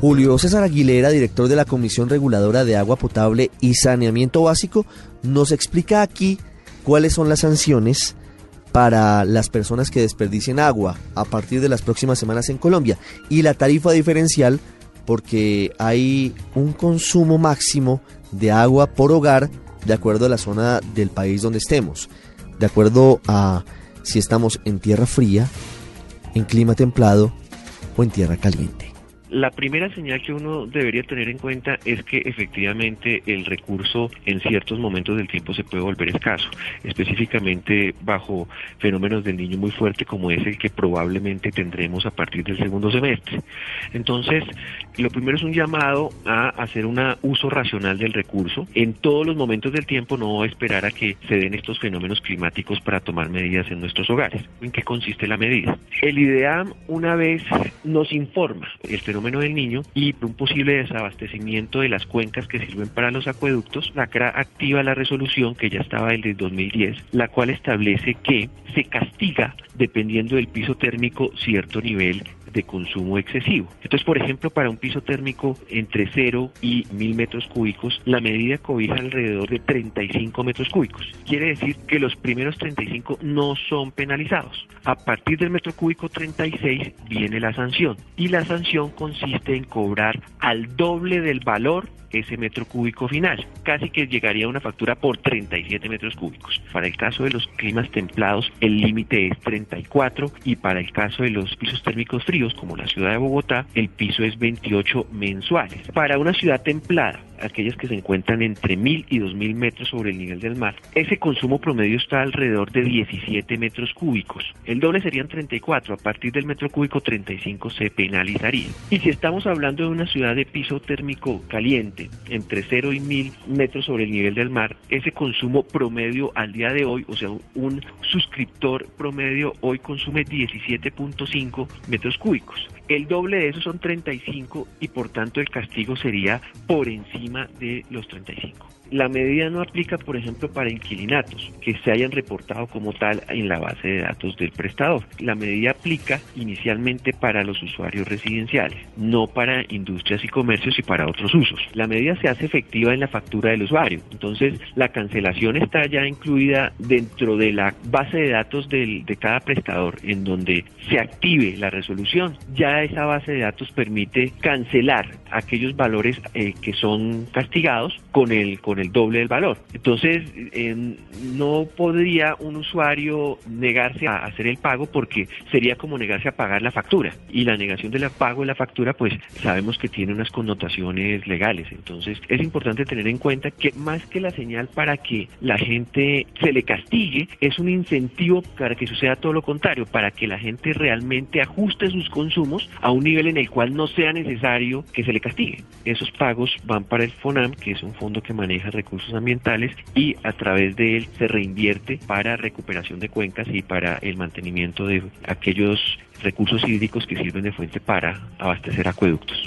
Julio César Aguilera, director de la Comisión Reguladora de Agua Potable y Saneamiento Básico, nos explica aquí cuáles son las sanciones para las personas que desperdicien agua a partir de las próximas semanas en Colombia y la tarifa diferencial porque hay un consumo máximo de agua por hogar de acuerdo a la zona del país donde estemos, de acuerdo a si estamos en tierra fría, en clima templado o en tierra caliente. La primera señal que uno debería tener en cuenta es que efectivamente el recurso en ciertos momentos del tiempo se puede volver escaso, específicamente bajo fenómenos del niño muy fuerte como es el que probablemente tendremos a partir del segundo semestre. Entonces, lo primero es un llamado a hacer un uso racional del recurso en todos los momentos del tiempo, no esperar a que se den estos fenómenos climáticos para tomar medidas en nuestros hogares. ¿En qué consiste la medida? El IDEAM una vez nos informa el fenómeno fenómeno del niño y un posible desabastecimiento de las cuencas que sirven para los acueductos, la CRA activa la resolución que ya estaba desde 2010, la cual establece que se castiga dependiendo del piso térmico cierto nivel de consumo excesivo. Entonces, por ejemplo, para un piso térmico entre 0 y 1000 metros cúbicos, la medida cobija alrededor de 35 metros cúbicos. Quiere decir que los primeros 35 no son penalizados. A partir del metro cúbico 36 viene la sanción y la sanción consiste en cobrar al doble del valor ese metro cúbico final. Casi que llegaría a una factura por 37 metros cúbicos. Para el caso de los climas templados, el límite es 34 y para el caso de los pisos térmicos fríos, como la ciudad de Bogotá, el piso es 28 mensuales. Para una ciudad templada, aquellas que se encuentran entre 1000 y 2000 metros sobre el nivel del mar, ese consumo promedio está alrededor de 17 metros cúbicos. El doble serían 34, a partir del metro cúbico 35 se penalizaría. Y si estamos hablando de una ciudad de piso térmico caliente, entre 0 y 1000 metros sobre el nivel del mar, ese consumo promedio al día de hoy, o sea, un suscriptor promedio hoy consume 17.5 metros cúbicos. El doble de eso son 35 y por tanto el castigo sería por encima de los 35. La medida no aplica, por ejemplo, para inquilinatos que se hayan reportado como tal en la base de datos del prestador. La medida aplica inicialmente para los usuarios residenciales, no para industrias y comercios y para otros usos. La medida se hace efectiva en la factura del usuario. Entonces, la cancelación está ya incluida dentro de la base de datos de cada prestador, en donde se active la resolución. Ya esa base de datos permite cancelar aquellos valores eh, que son castigados con el con el doble del valor. Entonces, no podría un usuario negarse a hacer el pago porque sería como negarse a pagar la factura. Y la negación del pago de la factura, pues sabemos que tiene unas connotaciones legales. Entonces, es importante tener en cuenta que más que la señal para que la gente se le castigue, es un incentivo para que suceda todo lo contrario, para que la gente realmente ajuste sus consumos a un nivel en el cual no sea necesario que se le castigue. Esos pagos van para el FONAM, que es un fondo que maneja recursos ambientales y a través de él se reinvierte para recuperación de cuencas y para el mantenimiento de aquellos recursos hídricos que sirven de fuente para abastecer acueductos.